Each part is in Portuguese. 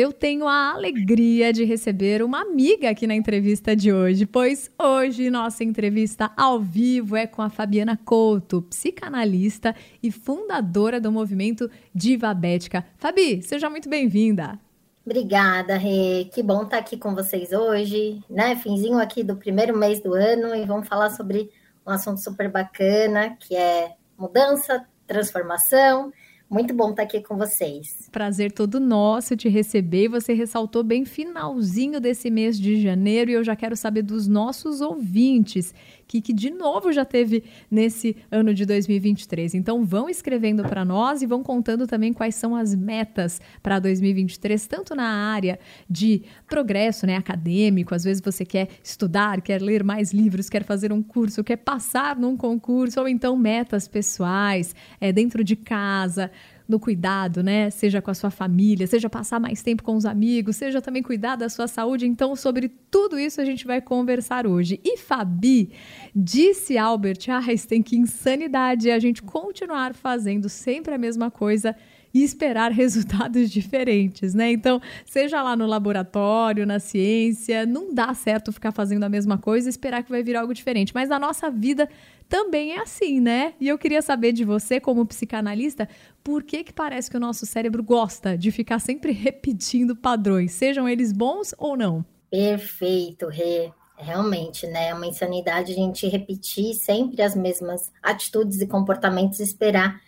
Eu tenho a alegria de receber uma amiga aqui na entrevista de hoje, pois hoje nossa entrevista ao vivo é com a Fabiana Couto, psicanalista e fundadora do movimento Diva Bética. Fabi, seja muito bem-vinda. Obrigada, Rê. Que bom estar aqui com vocês hoje, né? Finzinho aqui do primeiro mês do ano e vamos falar sobre um assunto super bacana, que é mudança, transformação muito bom estar aqui com vocês. Prazer todo nosso te receber. Você ressaltou bem finalzinho desse mês de janeiro e eu já quero saber dos nossos ouvintes que, de novo já teve nesse ano de 2023. Então vão escrevendo para nós e vão contando também quais são as metas para 2023, tanto na área de progresso né, acadêmico, às vezes você quer estudar, quer ler mais livros, quer fazer um curso, quer passar num concurso, ou então metas pessoais, é, dentro de casa no cuidado, né? Seja com a sua família, seja passar mais tempo com os amigos, seja também cuidar da sua saúde. Então, sobre tudo isso a gente vai conversar hoje. E Fabi, disse Albert Einstein que insanidade é a gente continuar fazendo sempre a mesma coisa e esperar resultados diferentes, né? Então, seja lá no laboratório, na ciência, não dá certo ficar fazendo a mesma coisa e esperar que vai vir algo diferente. Mas na nossa vida também é assim, né? E eu queria saber de você, como psicanalista, por que que parece que o nosso cérebro gosta de ficar sempre repetindo padrões, sejam eles bons ou não? Perfeito, Rê. Realmente, né? É uma insanidade a gente repetir sempre as mesmas atitudes e comportamentos e esperar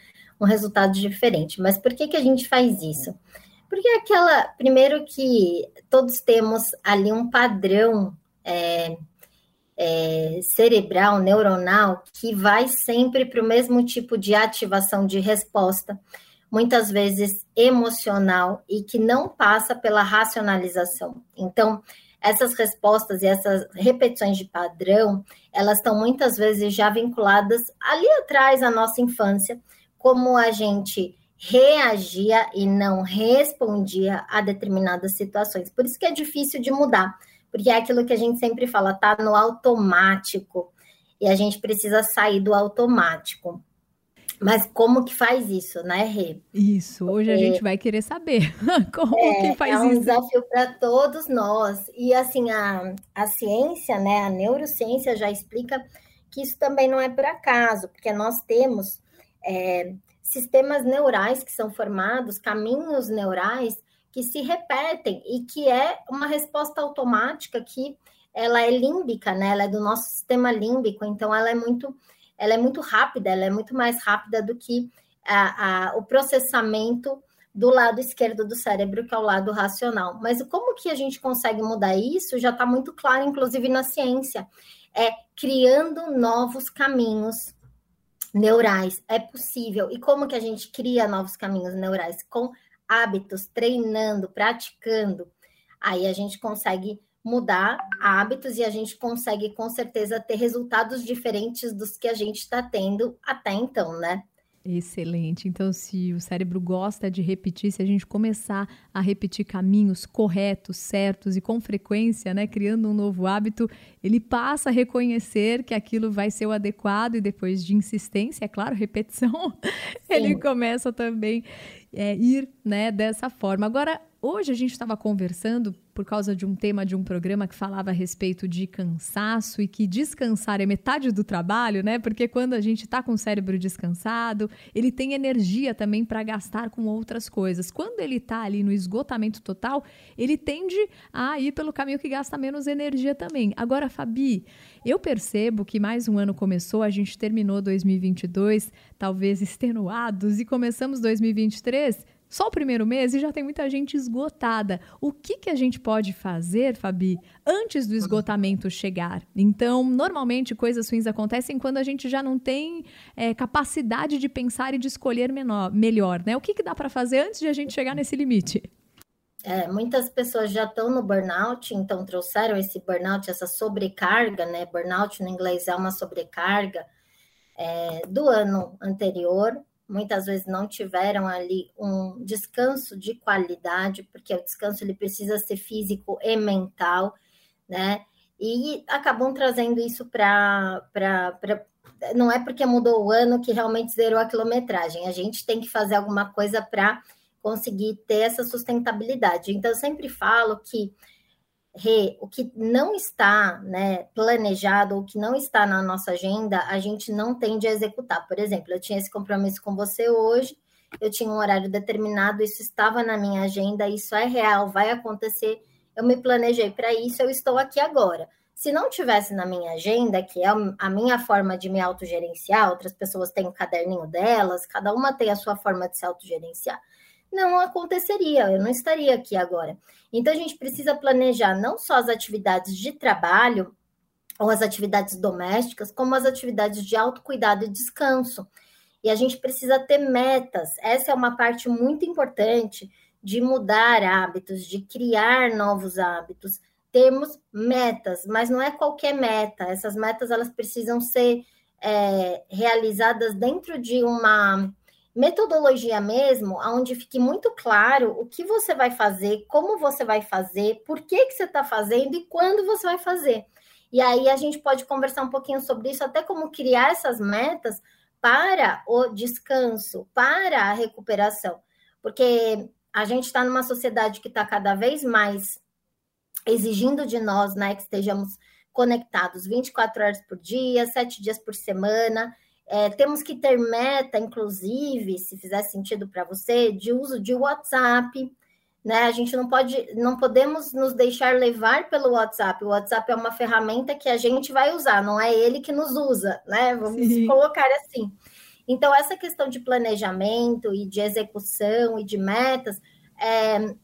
um resultado diferente. Mas por que, que a gente faz isso? Porque é aquela, primeiro que todos temos ali um padrão é, é, cerebral, neuronal, que vai sempre para o mesmo tipo de ativação de resposta, muitas vezes emocional, e que não passa pela racionalização. Então, essas respostas e essas repetições de padrão, elas estão muitas vezes já vinculadas ali atrás à nossa infância, como a gente reagia e não respondia a determinadas situações. Por isso que é difícil de mudar, porque é aquilo que a gente sempre fala, tá no automático e a gente precisa sair do automático. Mas como que faz isso, né, Rê? Isso, hoje Porque a gente vai querer saber como é, que faz isso. É um isso. desafio para todos nós. E assim, a, a ciência, né, a neurociência já explica que isso também não é por acaso, porque nós temos é, sistemas neurais que são formados, caminhos neurais que se repetem e que é uma resposta automática que ela é límbica, né? Ela é do nosso sistema límbico, então ela é muito, ela é muito rápida, ela é muito mais rápida do que a, a, o processamento do lado esquerdo do cérebro, que é o lado racional. Mas como que a gente consegue mudar isso? Já está muito claro, inclusive na ciência, é criando novos caminhos neurais. É possível. E como que a gente cria novos caminhos neurais? Com hábitos, treinando, praticando. Aí a gente consegue mudar hábitos e a gente consegue com certeza ter resultados diferentes dos que a gente está tendo até então, né? Excelente. Então, se o cérebro gosta de repetir, se a gente começar a repetir caminhos corretos, certos e com frequência, né, criando um novo hábito, ele passa a reconhecer que aquilo vai ser o adequado e depois de insistência, é claro, repetição, Sim. ele começa também é, ir, né, dessa forma. Agora, Hoje a gente estava conversando por causa de um tema de um programa que falava a respeito de cansaço e que descansar é metade do trabalho, né? Porque quando a gente está com o cérebro descansado, ele tem energia também para gastar com outras coisas. Quando ele está ali no esgotamento total, ele tende a ir pelo caminho que gasta menos energia também. Agora, Fabi, eu percebo que mais um ano começou, a gente terminou 2022 talvez extenuados e começamos 2023 só o primeiro mês e já tem muita gente esgotada. O que, que a gente pode fazer, Fabi, antes do esgotamento chegar? Então, normalmente coisas ruins acontecem quando a gente já não tem é, capacidade de pensar e de escolher menor, melhor, né? O que, que dá para fazer antes de a gente chegar nesse limite? É, muitas pessoas já estão no burnout, então trouxeram esse burnout, essa sobrecarga, né? Burnout no inglês é uma sobrecarga é, do ano anterior muitas vezes não tiveram ali um descanso de qualidade, porque o descanso ele precisa ser físico e mental, né? E acabam trazendo isso para. Não é porque mudou o ano que realmente zerou a quilometragem. A gente tem que fazer alguma coisa para conseguir ter essa sustentabilidade. Então, eu sempre falo que O que não está né, planejado, o que não está na nossa agenda, a gente não tende a executar. Por exemplo, eu tinha esse compromisso com você hoje, eu tinha um horário determinado, isso estava na minha agenda, isso é real, vai acontecer, eu me planejei para isso, eu estou aqui agora. Se não tivesse na minha agenda, que é a minha forma de me autogerenciar, outras pessoas têm o caderninho delas, cada uma tem a sua forma de se autogerenciar não aconteceria, eu não estaria aqui agora. Então, a gente precisa planejar não só as atividades de trabalho ou as atividades domésticas, como as atividades de autocuidado e descanso. E a gente precisa ter metas. Essa é uma parte muito importante de mudar hábitos, de criar novos hábitos. Temos metas, mas não é qualquer meta. Essas metas elas precisam ser é, realizadas dentro de uma metodologia mesmo, onde fique muito claro o que você vai fazer, como você vai fazer, por que, que você está fazendo e quando você vai fazer. E aí a gente pode conversar um pouquinho sobre isso, até como criar essas metas para o descanso, para a recuperação. Porque a gente está numa sociedade que está cada vez mais exigindo de nós, né, que estejamos conectados 24 horas por dia, sete dias por semana, é, temos que ter meta, inclusive, se fizer sentido para você, de uso de WhatsApp. Né? A gente não pode, não podemos nos deixar levar pelo WhatsApp. O WhatsApp é uma ferramenta que a gente vai usar, não é ele que nos usa, né? Vamos Sim. colocar assim. Então, essa questão de planejamento e de execução e de metas é,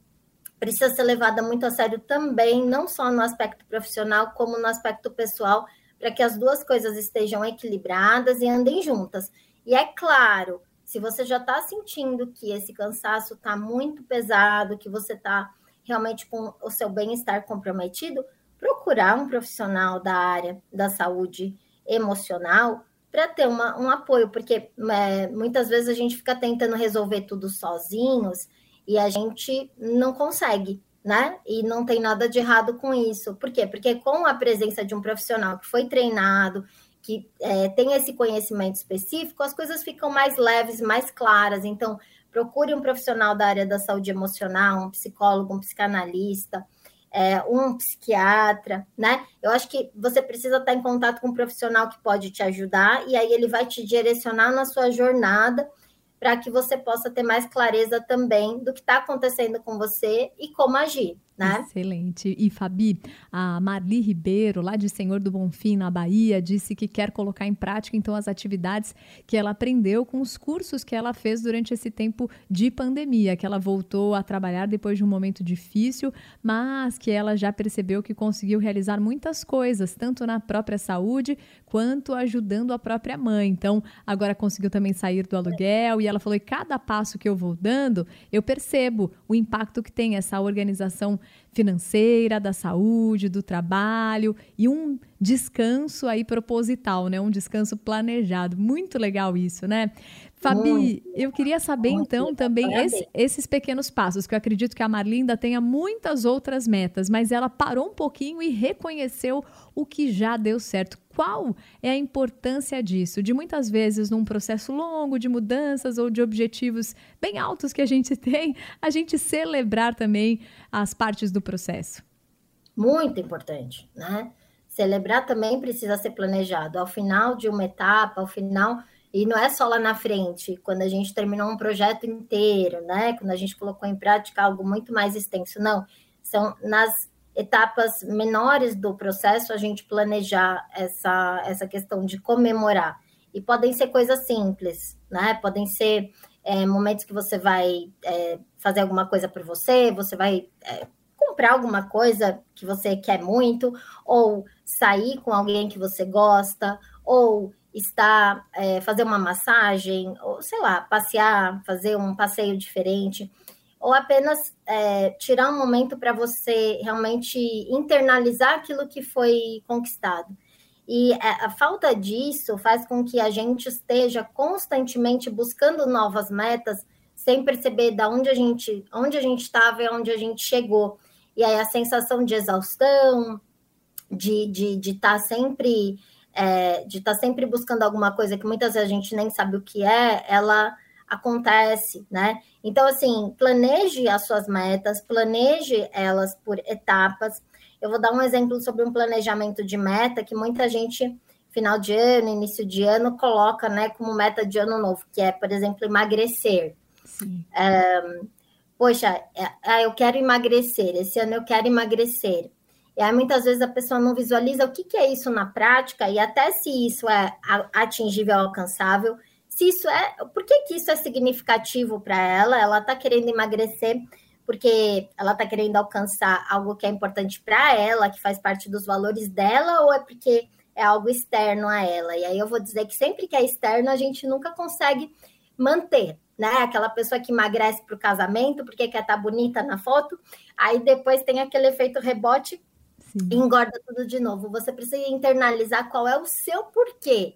precisa ser levada muito a sério também, não só no aspecto profissional, como no aspecto pessoal, para que as duas coisas estejam equilibradas e andem juntas. E é claro, se você já está sentindo que esse cansaço está muito pesado, que você está realmente com o seu bem-estar comprometido, procurar um profissional da área da saúde emocional para ter uma, um apoio, porque é, muitas vezes a gente fica tentando resolver tudo sozinhos e a gente não consegue né? E não tem nada de errado com isso. Por quê? Porque com a presença de um profissional que foi treinado, que é, tem esse conhecimento específico, as coisas ficam mais leves, mais claras. Então, procure um profissional da área da saúde emocional, um psicólogo, um psicanalista, é, um psiquiatra, né? Eu acho que você precisa estar em contato com um profissional que pode te ajudar, e aí ele vai te direcionar na sua jornada para que você possa ter mais clareza também do que está acontecendo com você e como agir. Né? Excelente. E Fabi, a Marli Ribeiro, lá de Senhor do Bonfim, na Bahia, disse que quer colocar em prática então as atividades que ela aprendeu com os cursos que ela fez durante esse tempo de pandemia, que ela voltou a trabalhar depois de um momento difícil, mas que ela já percebeu que conseguiu realizar muitas coisas, tanto na própria saúde quanto ajudando a própria mãe. Então, agora conseguiu também sair do aluguel e ela falou: "E cada passo que eu vou dando, eu percebo o impacto que tem essa organização financeira, da saúde, do trabalho e um descanso aí proposital, né? Um descanso planejado. Muito legal isso, né? Fabi, muito, eu queria saber então também esse, esses pequenos passos, que eu acredito que a Marlinda tenha muitas outras metas, mas ela parou um pouquinho e reconheceu o que já deu certo. Qual é a importância disso? De muitas vezes, num processo longo de mudanças ou de objetivos bem altos que a gente tem, a gente celebrar também as partes do processo. Muito importante, né? Celebrar também precisa ser planejado. Ao final de uma etapa, ao final e não é só lá na frente, quando a gente terminou um projeto inteiro, né? Quando a gente colocou em prática algo muito mais extenso, não. São nas etapas menores do processo a gente planejar essa, essa questão de comemorar. E podem ser coisas simples, né? Podem ser é, momentos que você vai é, fazer alguma coisa por você, você vai é, comprar alguma coisa que você quer muito, ou sair com alguém que você gosta, ou estar, é, fazer uma massagem, ou sei lá, passear, fazer um passeio diferente, ou apenas é, tirar um momento para você realmente internalizar aquilo que foi conquistado. E é, a falta disso faz com que a gente esteja constantemente buscando novas metas, sem perceber da onde a gente, onde a gente estava e onde a gente chegou. E aí a sensação de exaustão, de estar de, de tá sempre é, de estar tá sempre buscando alguma coisa que muitas vezes a gente nem sabe o que é, ela acontece, né? Então, assim, planeje as suas metas, planeje elas por etapas. Eu vou dar um exemplo sobre um planejamento de meta que muita gente, final de ano, início de ano, coloca, né, como meta de ano novo, que é, por exemplo, emagrecer. É, poxa, é, ah, eu quero emagrecer, esse ano eu quero emagrecer. E aí, muitas vezes, a pessoa não visualiza o que, que é isso na prática, e até se isso é atingível, alcançável, se isso é. Por que, que isso é significativo para ela? Ela está querendo emagrecer porque ela está querendo alcançar algo que é importante para ela, que faz parte dos valores dela, ou é porque é algo externo a ela? E aí eu vou dizer que sempre que é externo, a gente nunca consegue manter, né? Aquela pessoa que emagrece para o casamento porque quer estar tá bonita na foto, aí depois tem aquele efeito rebote Sim. e engorda tudo de novo. Você precisa internalizar qual é o seu porquê,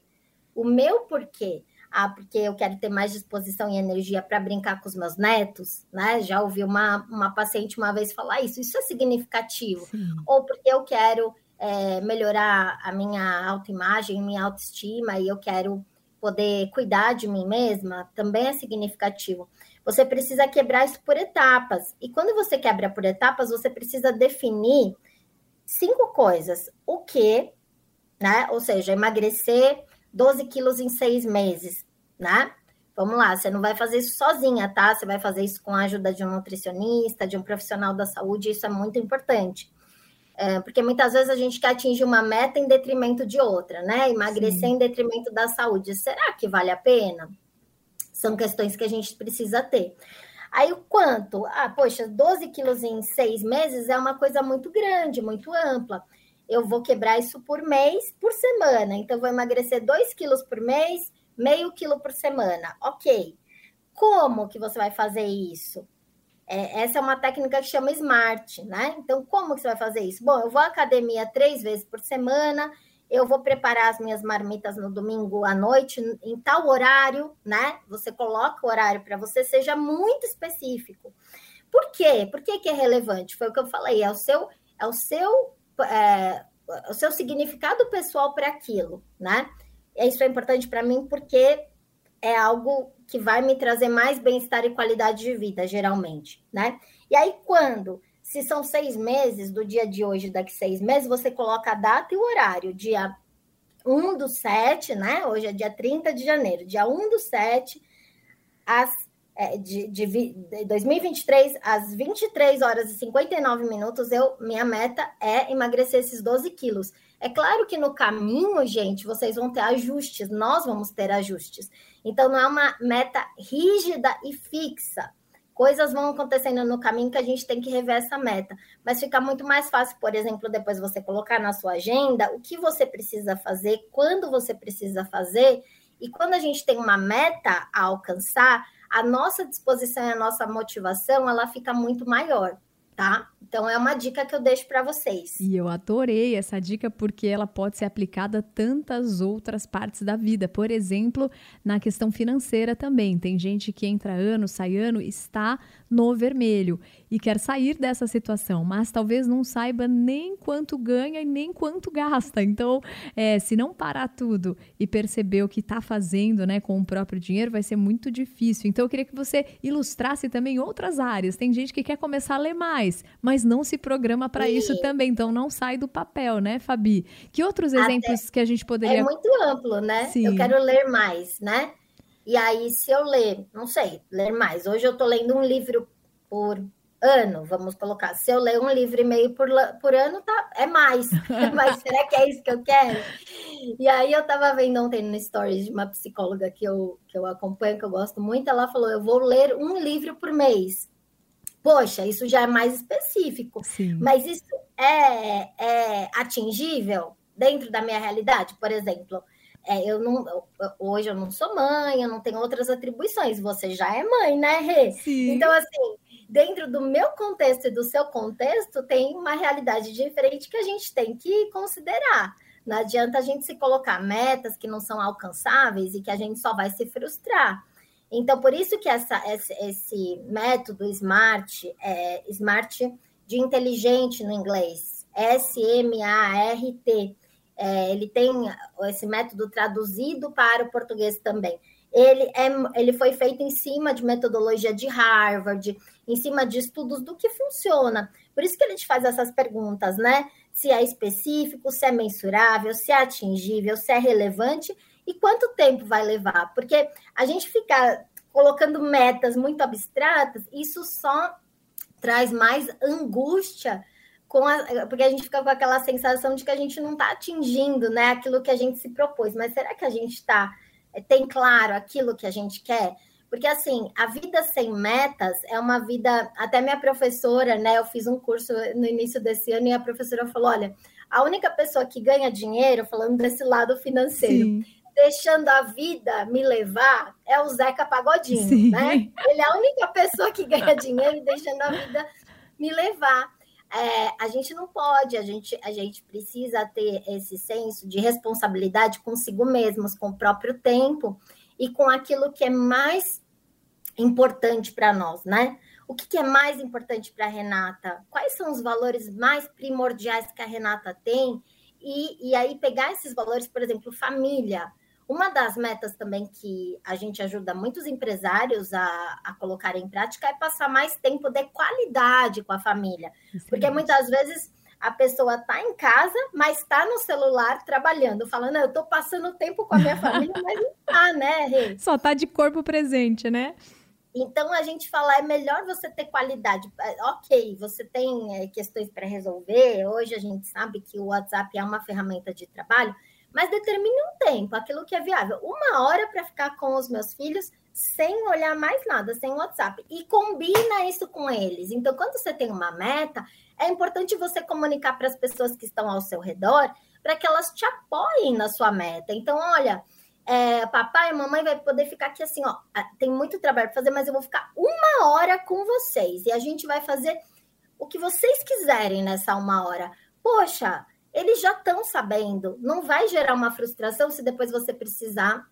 o meu porquê. Ah, porque eu quero ter mais disposição e energia para brincar com os meus netos, né? Já ouvi uma, uma paciente uma vez falar isso, isso é significativo. Sim. Ou porque eu quero é, melhorar a minha autoimagem, minha autoestima, e eu quero poder cuidar de mim mesma, também é significativo. Você precisa quebrar isso por etapas. E quando você quebra por etapas, você precisa definir cinco coisas. O que, né? Ou seja, emagrecer 12 quilos em seis meses, né? Vamos lá, você não vai fazer isso sozinha, tá? Você vai fazer isso com a ajuda de um nutricionista, de um profissional da saúde, isso é muito importante. É, porque muitas vezes a gente quer atingir uma meta em detrimento de outra, né? Emagrecer Sim. em detrimento da saúde. Será que vale a pena? São questões que a gente precisa ter. Aí o quanto? Ah, poxa, 12 quilos em seis meses é uma coisa muito grande, muito ampla eu vou quebrar isso por mês, por semana. Então, vou emagrecer 2 quilos por mês, meio quilo por semana. Ok. Como que você vai fazer isso? É, essa é uma técnica que chama SMART, né? Então, como que você vai fazer isso? Bom, eu vou à academia três vezes por semana, eu vou preparar as minhas marmitas no domingo à noite, em tal horário, né? Você coloca o horário para você, seja muito específico. Por quê? Por que, que é relevante? Foi o que eu falei, é o seu, é o seu é, o seu significado pessoal para aquilo, né? Isso é importante para mim porque é algo que vai me trazer mais bem-estar e qualidade de vida, geralmente, né? E aí, quando, se são seis meses, do dia de hoje, daqui seis meses, você coloca a data e o horário, dia 1 do 7, né? Hoje é dia 30 de janeiro, dia 1 do 7, às de, de, de 2023 às 23 horas e 59 minutos, eu, minha meta é emagrecer esses 12 quilos. É claro que no caminho, gente, vocês vão ter ajustes, nós vamos ter ajustes. Então, não é uma meta rígida e fixa. Coisas vão acontecendo no caminho que a gente tem que rever essa meta. Mas fica muito mais fácil, por exemplo, depois você colocar na sua agenda o que você precisa fazer, quando você precisa fazer. E quando a gente tem uma meta a alcançar, a nossa disposição e a nossa motivação ela fica muito maior, tá? Então é uma dica que eu deixo para vocês. E eu adorei essa dica porque ela pode ser aplicada a tantas outras partes da vida. Por exemplo, na questão financeira também. Tem gente que entra ano, sai ano, está no vermelho e quer sair dessa situação, mas talvez não saiba nem quanto ganha e nem quanto gasta. Então, é, se não parar tudo e perceber o que está fazendo né, com o próprio dinheiro, vai ser muito difícil. Então, eu queria que você ilustrasse também outras áreas. Tem gente que quer começar a ler mais, mas mas não se programa para isso também. Então não sai do papel, né, Fabi? Que outros exemplos Até que a gente poderia. É muito amplo, né? Sim. Eu quero ler mais, né? E aí, se eu ler, não sei, ler mais. Hoje eu estou lendo um livro por ano, vamos colocar. Se eu ler um livro e meio por, por ano, tá, é mais. Mas será que é isso que eu quero? E aí eu estava vendo ontem no stories de uma psicóloga que eu, que eu acompanho, que eu gosto muito, ela falou: eu vou ler um livro por mês. Poxa, isso já é mais específico. Sim. Mas isso é, é atingível dentro da minha realidade? Por exemplo, é, eu não, hoje eu não sou mãe, eu não tenho outras atribuições. Você já é mãe, né, Rê? Sim. Então, assim, dentro do meu contexto e do seu contexto, tem uma realidade diferente que a gente tem que considerar. Não adianta a gente se colocar metas que não são alcançáveis e que a gente só vai se frustrar. Então, por isso que essa, esse, método SMART, é, SMART de inteligente no inglês, S-M-A-R-T, é, ele tem esse método traduzido para o português também. ele, é, ele foi feito em cima de metodologia de Harvard, em cima de estudos do que funciona. Por isso que ele te faz essas perguntas, né? Se é específico, se é mensurável, se é atingível, se é relevante e quanto tempo vai levar. Porque a gente fica colocando metas muito abstratas, isso só traz mais angústia a, porque a gente fica com aquela sensação de que a gente não está atingindo né, aquilo que a gente se propôs. Mas será que a gente está é, tem claro aquilo que a gente quer? Porque assim, a vida sem metas é uma vida. Até minha professora, né? Eu fiz um curso no início desse ano e a professora falou: olha, a única pessoa que ganha dinheiro, falando desse lado financeiro, Sim. Deixando a vida me levar, é o Zeca Pagodinho, Sim. né? Ele é a única pessoa que ganha dinheiro deixando a vida me levar é, a gente não pode, a gente, a gente precisa ter esse senso de responsabilidade consigo mesmos, com o próprio tempo e com aquilo que é mais importante para nós, né? O que, que é mais importante para a Renata? Quais são os valores mais primordiais que a Renata tem? E, e aí pegar esses valores, por exemplo, família. Uma das metas também que a gente ajuda muitos empresários a, a colocar em prática é passar mais tempo de qualidade com a família. Excelente. Porque muitas vezes a pessoa está em casa, mas está no celular trabalhando, falando, eu estou passando tempo com a minha família, mas não está, né, Rê? Só está de corpo presente, né? Então a gente fala, é melhor você ter qualidade. É, ok, você tem é, questões para resolver. Hoje a gente sabe que o WhatsApp é uma ferramenta de trabalho, mas determine um tempo, aquilo que é viável. Uma hora para ficar com os meus filhos sem olhar mais nada, sem WhatsApp. E combina isso com eles. Então, quando você tem uma meta, é importante você comunicar para as pessoas que estão ao seu redor para que elas te apoiem na sua meta. Então, olha, é, papai e mamãe vai poder ficar aqui assim, ó. Tem muito trabalho para fazer, mas eu vou ficar uma hora com vocês. E a gente vai fazer o que vocês quiserem nessa uma hora. Poxa, eles já estão sabendo. Não vai gerar uma frustração se depois você precisar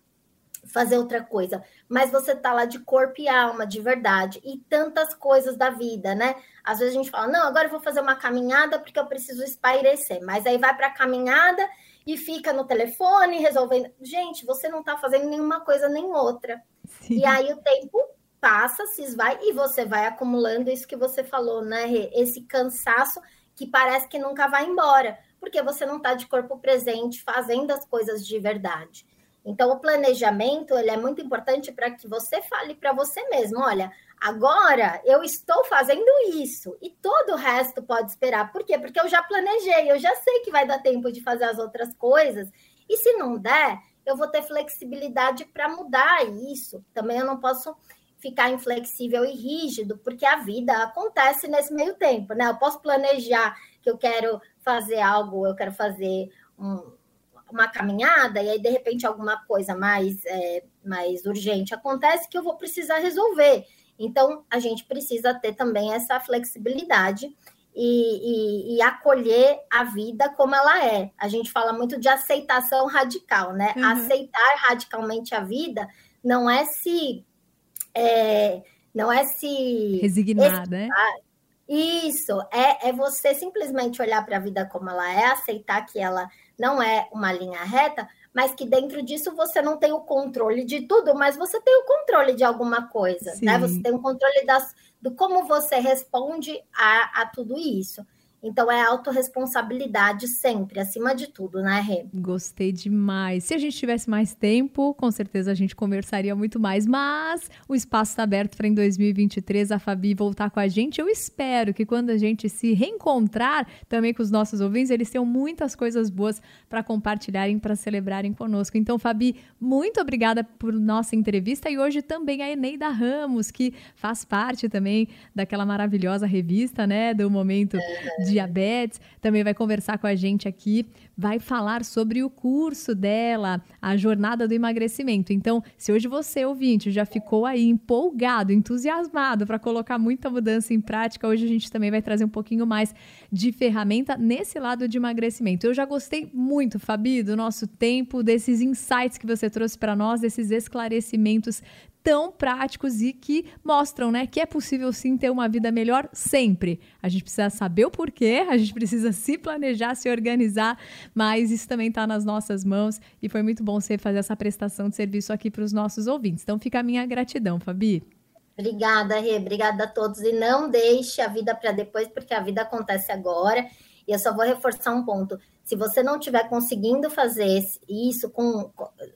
fazer outra coisa, mas você tá lá de corpo e alma, de verdade, e tantas coisas da vida, né? Às vezes a gente fala, não, agora eu vou fazer uma caminhada porque eu preciso espairecer, mas aí vai para a caminhada e fica no telefone resolvendo. Gente, você não tá fazendo nenhuma coisa nem outra. Sim. E aí o tempo passa, se esvai, e você vai acumulando isso que você falou, né? Esse cansaço que parece que nunca vai embora porque você não está de corpo presente fazendo as coisas de verdade. Então, o planejamento ele é muito importante para que você fale para você mesmo: olha, agora eu estou fazendo isso e todo o resto pode esperar. Por quê? Porque eu já planejei, eu já sei que vai dar tempo de fazer as outras coisas. E se não der, eu vou ter flexibilidade para mudar isso. Também eu não posso ficar inflexível e rígido, porque a vida acontece nesse meio tempo, né? Eu posso planejar que eu quero fazer algo, eu quero fazer um, uma caminhada, e aí, de repente, alguma coisa mais, é, mais urgente acontece que eu vou precisar resolver. Então, a gente precisa ter também essa flexibilidade e, e, e, acolher a vida como ela é. A gente fala muito de aceitação radical, né? Uhum. Aceitar radicalmente a vida não é se. É, não é se. Resignar, né? Isso, é, é você simplesmente olhar para a vida como ela é, aceitar que ela não é uma linha reta, mas que dentro disso você não tem o controle de tudo, mas você tem o controle de alguma coisa, Sim. né? Você tem o controle das, do como você responde a, a tudo isso. Então é autorresponsabilidade sempre, acima de tudo, né, Rê? Gostei demais. Se a gente tivesse mais tempo, com certeza a gente conversaria muito mais, mas o espaço está aberto para em 2023 a Fabi voltar com a gente. Eu espero que quando a gente se reencontrar também com os nossos ouvintes, eles tenham muitas coisas boas para compartilharem, para celebrarem conosco. Então, Fabi, muito obrigada por nossa entrevista e hoje também a Eneida Ramos, que faz parte também daquela maravilhosa revista, né, do momento de diabetes, também vai conversar com a gente aqui, vai falar sobre o curso dela, a jornada do emagrecimento. Então, se hoje você, ouvinte, já ficou aí empolgado, entusiasmado para colocar muita mudança em prática, hoje a gente também vai trazer um pouquinho mais de ferramenta nesse lado de emagrecimento. Eu já gostei muito, Fabi, do nosso tempo, desses insights que você trouxe para nós, desses esclarecimentos tão práticos e que mostram, né, que é possível sim ter uma vida melhor sempre. A gente precisa saber o porquê, a gente precisa se planejar, se organizar, mas isso também está nas nossas mãos e foi muito bom você fazer essa prestação de serviço aqui para os nossos ouvintes. Então fica a minha gratidão, Fabi. Obrigada, Rê. Obrigada a todos. E não deixe a vida para depois, porque a vida acontece agora. E eu só vou reforçar um ponto. Se você não estiver conseguindo fazer isso com,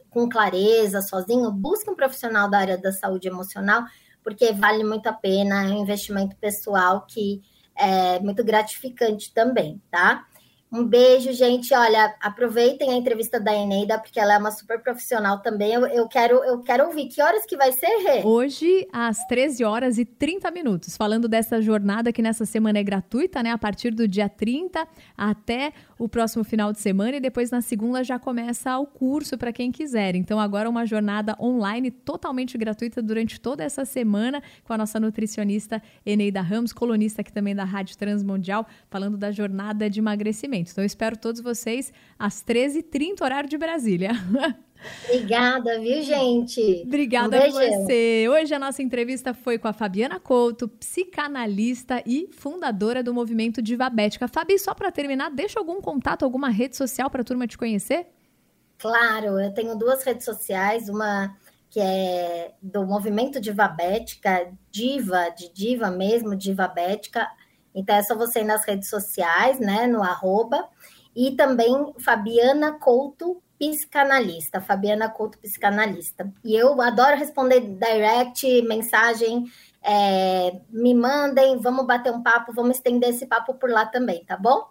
com clareza, sozinho, busque um profissional da área da saúde emocional, porque vale muito a pena, é um investimento pessoal que é muito gratificante também, tá? Um beijo, gente. Olha, aproveitem a entrevista da Eneida, porque ela é uma super profissional também. Eu, eu, quero, eu quero ouvir. Que horas que vai ser, Rê? Hoje, às 13 horas e 30 minutos. Falando dessa jornada que nessa semana é gratuita, né? A partir do dia 30 até o próximo final de semana. E depois, na segunda, já começa o curso para quem quiser. Então, agora uma jornada online totalmente gratuita durante toda essa semana com a nossa nutricionista Eneida Ramos, colunista aqui também da Rádio Transmundial, falando da jornada de emagrecimento. Então, eu espero todos vocês às 13h30, horário de Brasília. Obrigada, viu, gente? Obrigada um a você. Hoje a nossa entrevista foi com a Fabiana Couto, psicanalista e fundadora do movimento Divabética. Fabi, só para terminar, deixa algum contato, alguma rede social para a turma te conhecer? Claro, eu tenho duas redes sociais, uma que é do movimento Divabética, Diva, de Diva mesmo, Divabética, então é só você ir nas redes sociais, né, no arroba, e também Fabiana Couto Psicanalista, Fabiana Couto Psicanalista. E eu adoro responder direct, mensagem, é, me mandem, vamos bater um papo, vamos estender esse papo por lá também, tá bom?